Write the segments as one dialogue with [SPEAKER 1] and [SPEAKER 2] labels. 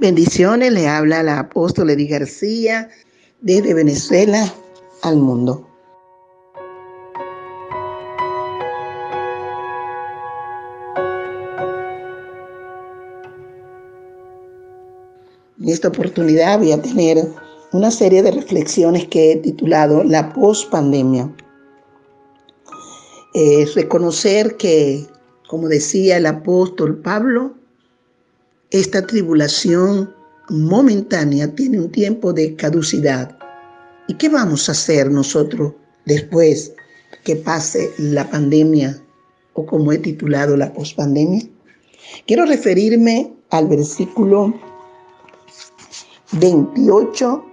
[SPEAKER 1] Bendiciones, le habla la apóstol Edith García desde Venezuela al mundo. En esta oportunidad voy a tener una serie de reflexiones que he titulado La post-pandemia. Es reconocer que, como decía el apóstol Pablo, esta tribulación momentánea tiene un tiempo de caducidad. ¿Y qué vamos a hacer nosotros después que pase la pandemia o como he titulado la pospandemia? Quiero referirme al versículo 28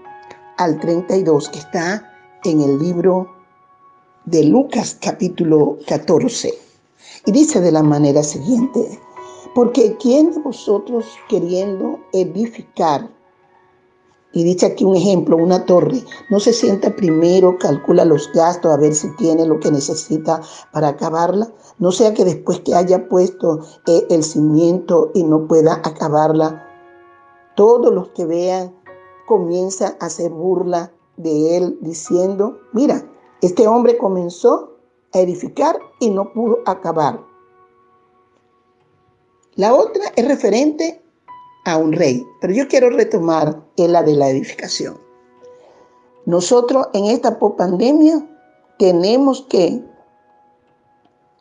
[SPEAKER 1] al 32 que está en el libro de Lucas capítulo 14. Y dice de la manera siguiente, porque ¿quién de vosotros queriendo edificar? Y dice aquí un ejemplo, una torre, no se sienta primero, calcula los gastos a ver si tiene lo que necesita para acabarla. No sea que después que haya puesto eh, el cimiento y no pueda acabarla, todos los que vean comienzan a hacer burla de él diciendo, mira, este hombre comenzó a edificar y no pudo acabar. La otra es referente a un rey, pero yo quiero retomar la de la edificación. Nosotros en esta pandemia tenemos que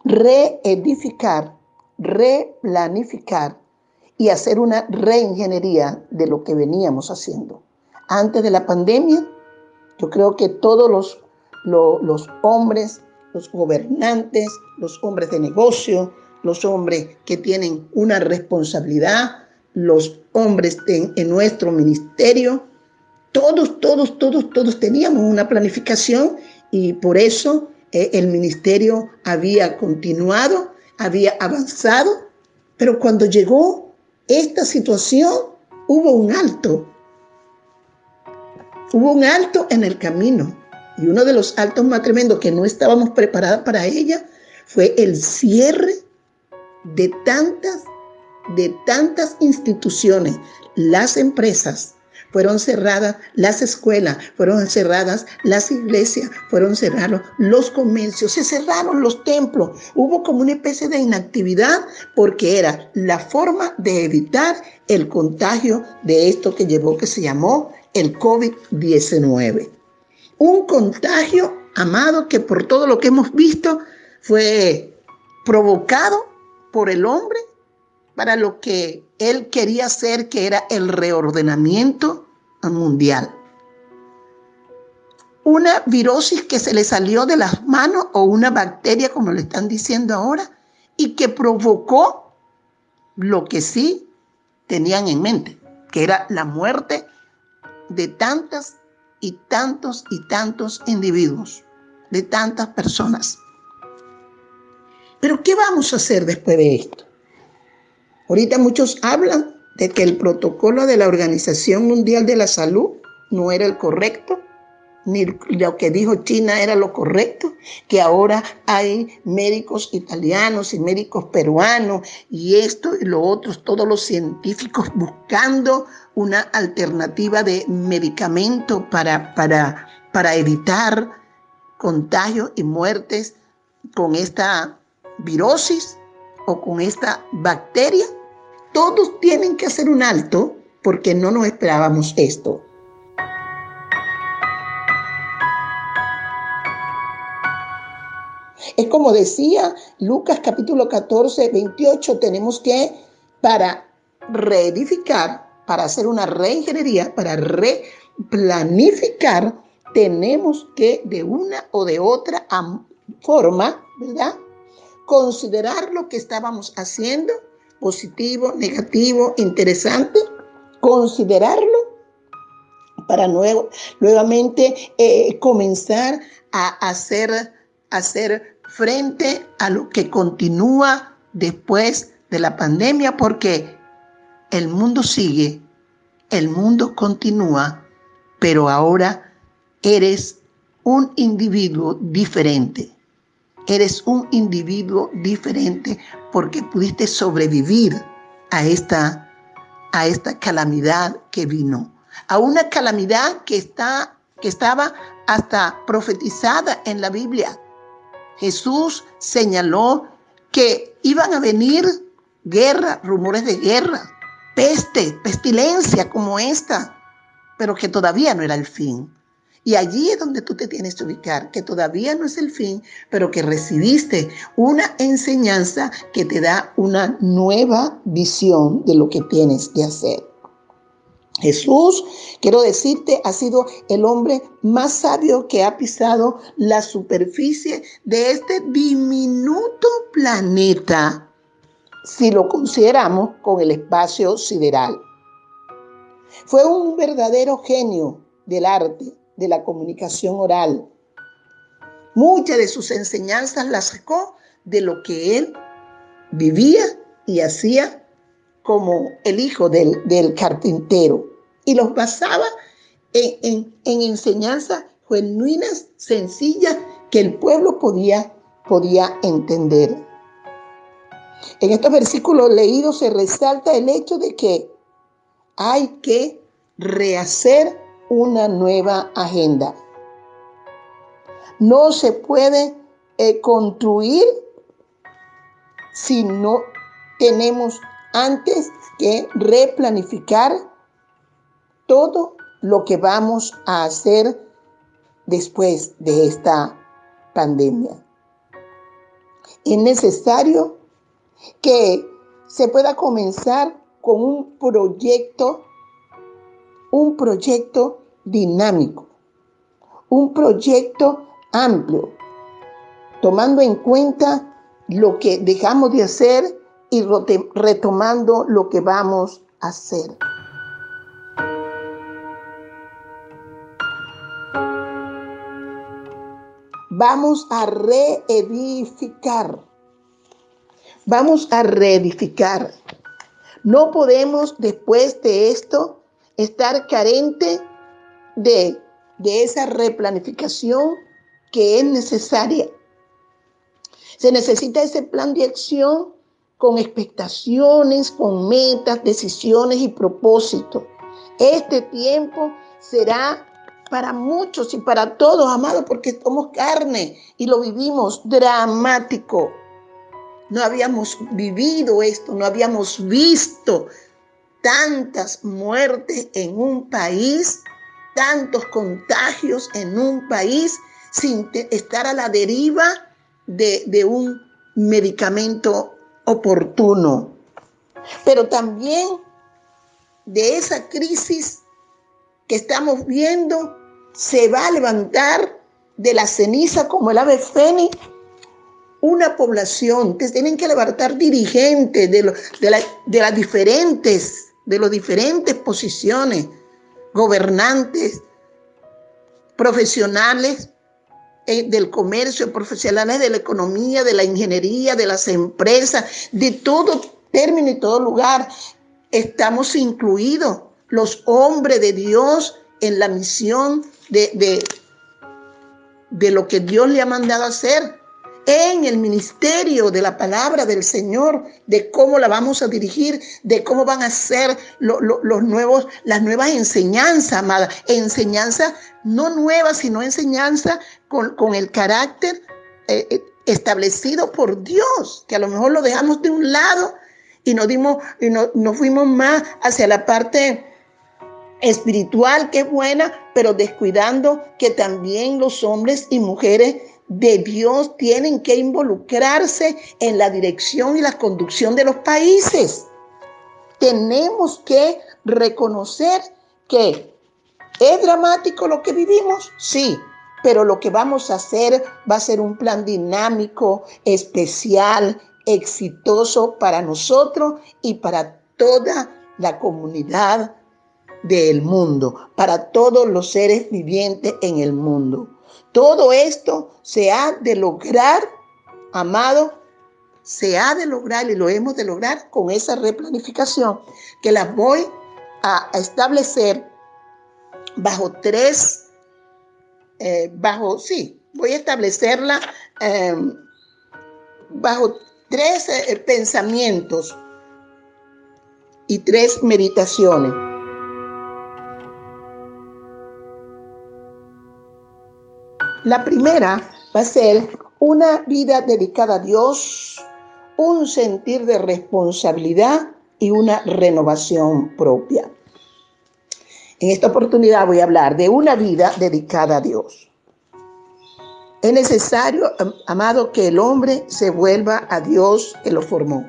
[SPEAKER 1] reedificar, replanificar y hacer una reingeniería de lo que veníamos haciendo. Antes de la pandemia, yo creo que todos los hombres, los gobernantes, los hombres de negocio, los hombres que tienen una responsabilidad, los hombres en, nuestro ministerio, todos, todos, todos, todos teníamos una planificación y por eso eh, el ministerio había continuado, había avanzado, pero cuando llegó esta situación hubo un alto, hubo un alto en el camino. Y uno de los altos más tremendos que no estábamos preparados para ella fue el cierre de tantas, de tantas instituciones, las empresas fueron cerradas, las escuelas fueron cerradas, las iglesias fueron cerradas, los comercios, se cerraron los templos. Hubo como una especie de inactividad porque era la forma de evitar el contagio de esto que llevó, que se llamó el COVID-19. Un contagio, amado, que por todo lo que hemos visto fue provocado por el hombre para lo que él quería hacer, que era el reordenamiento mundial. Una virosis que se le salió de las manos o una bacteria, como le están diciendo ahora, y que provocó lo que sí tenían en mente, que era la muerte de tantas y tantos y tantos individuos, de tantas personas. Pero ¿qué vamos a hacer después de esto? Ahorita muchos hablan de que el protocolo de la Organización Mundial de la Salud no era el correcto, ni lo que dijo China era lo correcto, que ahora hay médicos italianos y médicos peruanos y esto y lo otro, todos los científicos buscando una alternativa de medicamento para, para, para evitar contagios y muertes con esta virosis o con esta bacteria, todos tienen que hacer un alto porque no nos esperábamos esto. Es como decía Lucas capítulo 14, 28, tenemos que para reedificar, para hacer una reingeniería, para replanificar, tenemos que de una o de otra forma, ¿verdad? Considerar lo que estábamos haciendo, positivo, negativo, interesante, considerarlo para nuevo, nuevamente eh, comenzar a hacer, hacer frente a lo que continúa después de la pandemia, porque el mundo sigue, el mundo continúa, pero ahora eres un individuo diferente. Eres un individuo diferente porque pudiste sobrevivir a esta, a esta calamidad que vino. A una calamidad que, está, que estaba hasta profetizada en la Biblia. Jesús señaló que iban a venir guerra, rumores de guerra, peste, pestilencia como esta, pero que todavía no era el fin. Y allí es donde tú te tienes que ubicar, que todavía no es el fin, pero que recibiste una enseñanza que te da una nueva visión de lo que tienes que hacer. Jesús, quiero decirte, ha sido el hombre más sabio que ha pisado la superficie de este diminuto planeta, si lo consideramos con el espacio sideral. Fue un verdadero genio del arte, de la comunicación oral. Muchas de sus enseñanzas las sacó de lo que él vivía y hacía como el hijo del, carpintero y los basaba en, enseñanzas genuinas, sencillas, que el pueblo podía, podía entender. En estos versículos leídos se resalta el hecho de que hay que rehacer una nueva agenda. No se puede eh, construir si no tenemos antes que replanificar todo lo que vamos a hacer después de esta pandemia. Es necesario que se pueda comenzar con un proyecto un proyecto dinámico, un proyecto amplio, tomando en cuenta lo que dejamos de hacer y retomando lo que vamos a hacer. Vamos a reedificar. Vamos a reedificar. No podemos después de esto estar carente de, esa replanificación que es necesaria. Se necesita ese plan de acción con expectaciones, con metas, decisiones y propósitos. Este tiempo será para muchos y para todos, amados, porque somos carne y lo vivimos dramático. No habíamos vivido esto, no habíamos visto tantas muertes en un país, tantos contagios en un país sin estar a la deriva de, un medicamento oportuno. Pero también de esa crisis que estamos viendo se va a levantar de la ceniza como el ave fénix una población que tienen que levantar dirigentes de, de, de las diferentes de las diferentes posiciones, gobernantes, profesionales eh, del comercio, profesionales de la economía, de la ingeniería, de las empresas, de todo término y todo lugar. Estamos incluidos los hombres de Dios en la misión de, de, de lo que Dios le ha mandado hacer en el ministerio de la palabra del Señor, de cómo la vamos a dirigir, de cómo van a ser los nuevos, las nuevas enseñanzas, amada. Enseñanza no nueva, sino enseñanza con, el carácter eh, eh, establecido por Dios, que a lo mejor lo dejamos de un lado y nos dimos y no, nos fuimos más hacia la parte espiritual que es buena, pero descuidando que también los hombres y mujeres de Dios tienen que involucrarse en la dirección y la conducción de los países. Tenemos que reconocer que es dramático lo que vivimos, sí, pero lo que vamos a hacer va a ser un plan dinámico, especial, exitoso para nosotros y para toda la comunidad del mundo, para todos los seres vivientes en el mundo. Todo esto se ha de lograr, amado, se ha de lograr y lo hemos de lograr con esa replanificación que las voy a establecer bajo tres, eh, bajo, sí, voy a establecerla em, bajo tres eh, pensamientos y tres meditaciones. La primera va a ser una vida dedicada a Dios, un sentir de responsabilidad y una renovación propia. En esta oportunidad voy a hablar de una vida dedicada a Dios. Es necesario, amado, que el hombre se vuelva a Dios que lo formó.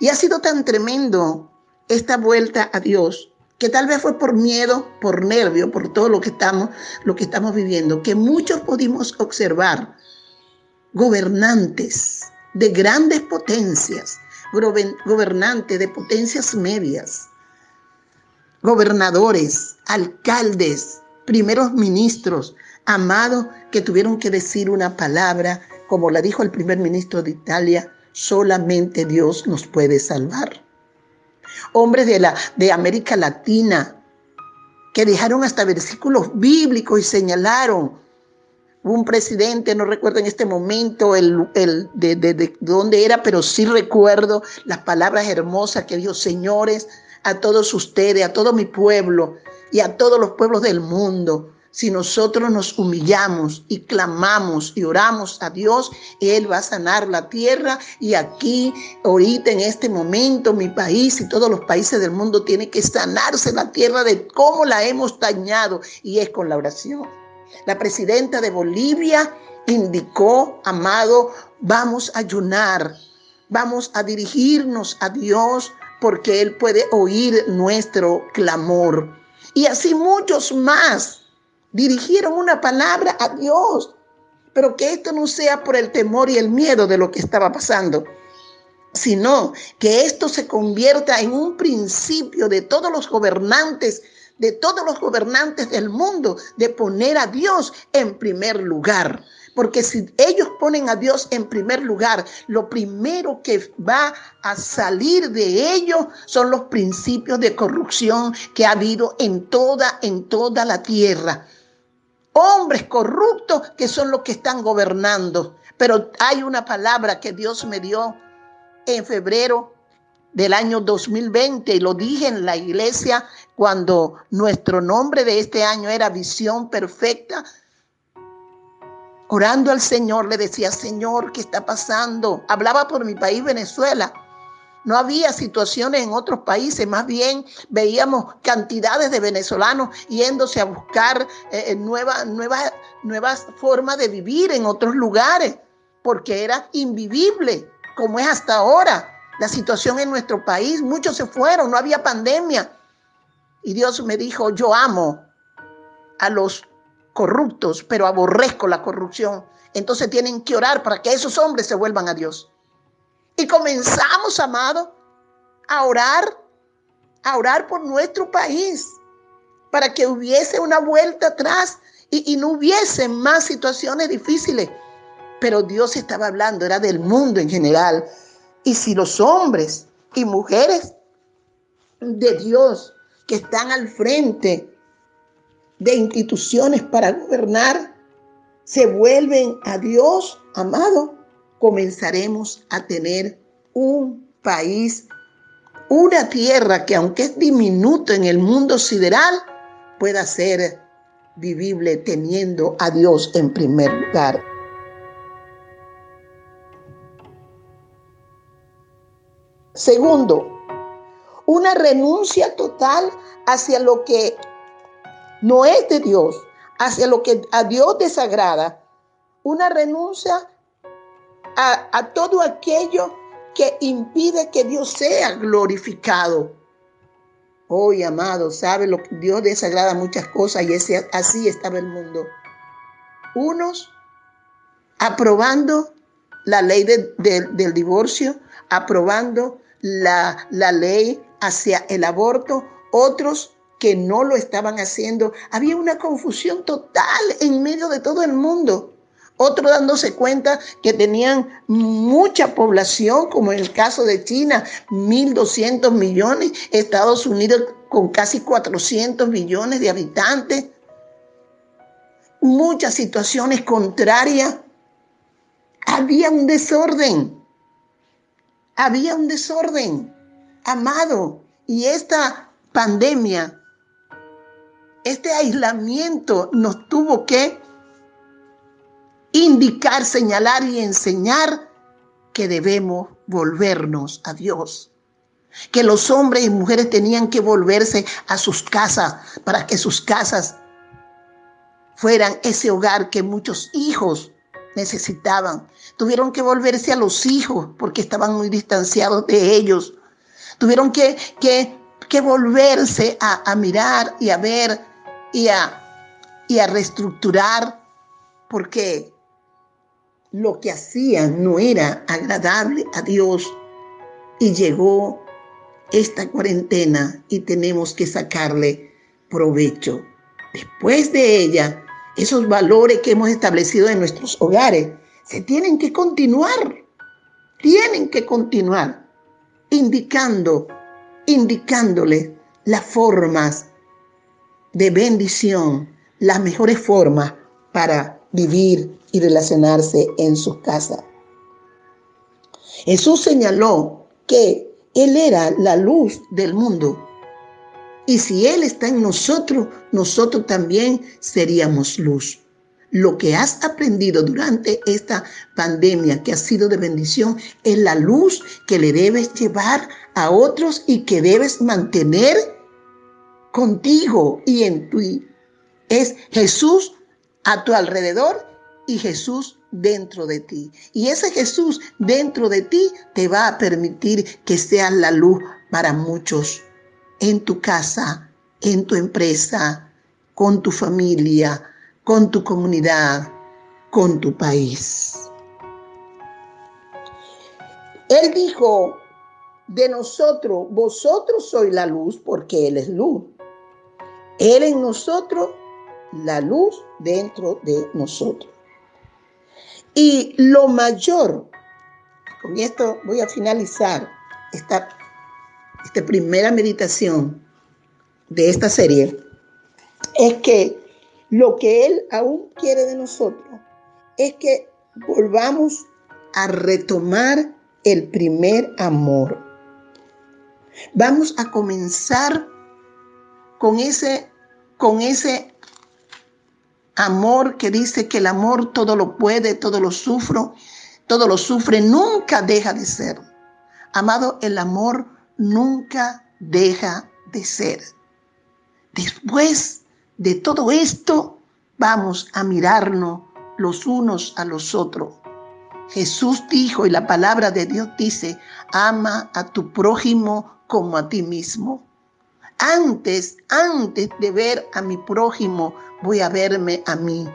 [SPEAKER 1] Y ha sido tan tremendo esta vuelta a Dios que tal vez fue por miedo, por nervio, por todo lo que estamos, lo que estamos viviendo, que muchos pudimos observar gobernantes de grandes potencias, gobernantes de potencias medias, gobernadores, alcaldes, primeros ministros, amados que tuvieron que decir una palabra, como la dijo el primer ministro de Italia, solamente Dios nos puede salvar. Hombres de, la, de América Latina que dejaron hasta versículos bíblicos y señalaron un presidente, no recuerdo en este momento el, el de, de, dónde era, pero sí recuerdo las palabras hermosas que dijo, señores, a todos ustedes, a todo mi pueblo y a todos los pueblos del mundo. Si nosotros nos humillamos y clamamos y oramos a Dios, Él va a sanar la tierra. Y aquí, ahorita, en este momento, mi país y todos los países del mundo tienen que sanarse la tierra de cómo la hemos dañado. Y es con la oración. La presidenta de Bolivia indicó, amado, vamos a ayunar, vamos a dirigirnos a Dios porque Él puede oír nuestro clamor. Y así muchos más dirigieron una palabra a Dios, pero que esto no sea por el temor y el miedo de lo que estaba pasando, sino que esto se convierta en un principio de todos los gobernantes de todos los gobernantes del mundo de poner a Dios en primer lugar. Porque si ellos ponen a Dios en primer lugar, lo primero que va a salir de ellos son los principios de corrupción que ha habido en toda, en toda la tierra. Hombres corruptos que son los que están gobernando. Pero hay una palabra que Dios me dio en febrero del año 2020 y lo dije en la iglesia cuando nuestro nombre de este año era visión perfecta. Orando al Señor le decía, Señor, ¿qué está pasando? Hablaba por mi país, Venezuela. No había situaciones en otros países, más bien veíamos cantidades de venezolanos yéndose a buscar eh, eh, nuevas, nuevas, nuevas formas de vivir en otros lugares, porque era invivible como es hasta ahora la situación en nuestro país. Muchos se fueron, no había pandemia. Y Dios me dijo, yo amo a los corruptos, pero aborrezco la corrupción. Entonces tienen que orar para que esos hombres se vuelvan a Dios. Y comenzamos, amado, a orar, a orar por nuestro país, para que hubiese una vuelta atrás y, no hubiese más situaciones difíciles. Pero Dios estaba hablando, era del mundo en general. Y si los hombres y mujeres de Dios que están al frente de instituciones para gobernar se vuelven a Dios, amado, comenzaremos a tener un país, una tierra que aunque es diminuto en el mundo sideral, pueda ser vivible teniendo a Dios en primer lugar. Segundo, una renuncia total hacia lo que no es de Dios, hacia lo que a Dios desagrada. Una renuncia a, todo aquello que impide que Dios sea glorificado. Hoy, amado, sabe lo que Dios desagrada muchas cosas y ese, así estaba el mundo. Unos aprobando la ley del divorcio, aprobando la, la ley hacia el aborto, otros que no lo estaban haciendo. Había una confusión total en medio de todo el mundo. Otros dándose cuenta que tenían mucha población, como en el caso de China, 1.200 millones, Estados Unidos con casi 400 millones de habitantes. Muchas situaciones contrarias. Había un desorden. Había un desorden, amado. Y esta pandemia, este aislamiento nos tuvo que indicar, señalar y enseñar que debemos volvernos a Dios. Que los hombres y mujeres tenían que volverse a sus casas para que sus casas fueran ese hogar que muchos hijos necesitaban. Tuvieron que volverse a los hijos porque estaban muy distanciados de ellos. Tuvieron que, que, que volverse a, a, mirar y a ver y a, y a reestructurar porque lo que hacían no era agradable a Dios y llegó esta cuarentena y tenemos que sacarle provecho. Después de ella, esos valores que hemos establecido en nuestros hogares se tienen que continuar, tienen que continuar indicando, indicándole las formas de bendición, las mejores formas para vivir y relacionarse en sus casas. Jesús señaló que Él era la luz del mundo. Y si Él está en nosotros, nosotros también seríamos luz. Lo que has aprendido durante esta pandemia que ha sido de bendición es la luz que le debes llevar a otros y que debes mantener contigo y en ti. Es Jesús a tu alrededor y Jesús dentro de ti. Y ese Jesús dentro de ti te va a permitir que seas la luz para muchos en tu casa, en tu empresa, con tu familia, con tu comunidad, con tu país. Él dijo de nosotros, vosotros sois la luz porque Él es luz. Él en nosotros, la luz dentro de nosotros. Y lo mayor, con esto voy a finalizar esta, primera meditación de esta serie, es que lo que Él aún quiere de nosotros es que volvamos a retomar el primer amor. Vamos a comenzar con ese, con ese amor que dice que el amor todo lo puede, todo lo sufro, todo lo sufre, nunca deja de ser. Amado, el amor nunca deja de ser. Después de todo esto, vamos a mirarnos los unos a los otros. Jesús dijo y la palabra de Dios dice, ama a tu prójimo como a ti mismo. Antes, antes de ver a mi prójimo, voy a verme a mí.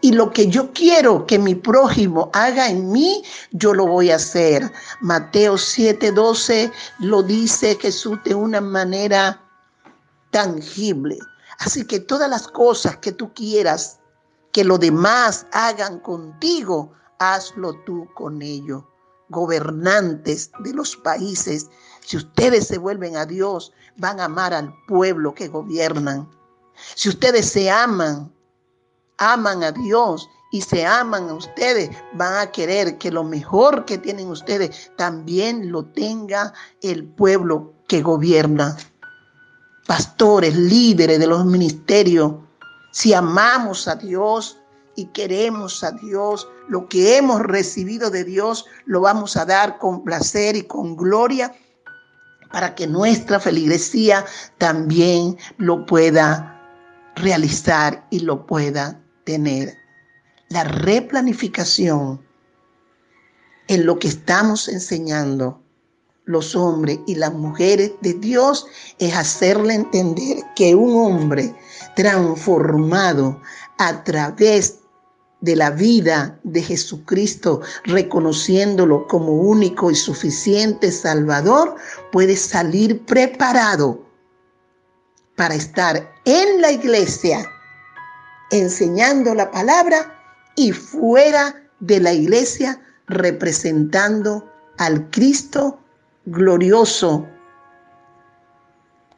[SPEAKER 1] Y lo que yo quiero que mi prójimo haga en mí, yo lo voy a hacer. Mateo 7:12 lo dice Jesús de una manera tangible. Así que todas las cosas que tú quieras que los demás hagan contigo, hazlo tú con ellos. Gobernantes de los países, si ustedes se vuelven a Dios, van a amar al pueblo que gobiernan. Si ustedes se aman, aman a Dios y se aman a ustedes, van a querer que lo mejor que tienen ustedes también lo tenga el pueblo que gobierna. Pastores, líderes de los ministerios, si amamos a Dios y queremos a Dios, lo que hemos recibido de Dios lo vamos a dar con placer y con gloria para que nuestra feligresía también lo pueda realizar y lo pueda tener. La replanificación en lo que estamos enseñando los hombres y las mujeres de Dios es hacerle entender que un hombre transformado a través de la vida de Jesucristo, reconociéndolo como único y suficiente Salvador, puede salir preparado para estar en la iglesia enseñando la palabra y fuera de la iglesia representando al Cristo glorioso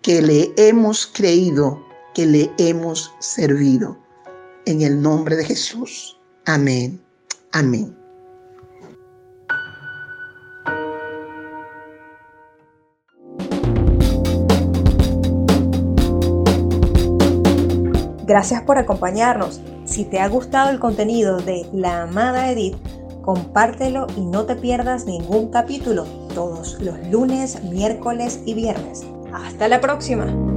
[SPEAKER 1] que le hemos creído, que le hemos servido. En el nombre de Jesús. Amén. Amén.
[SPEAKER 2] Gracias por acompañarnos. Si te ha gustado el contenido de La Amada Edith, compártelo y no te pierdas ningún capítulo todos los lunes, miércoles y viernes. Hasta la próxima.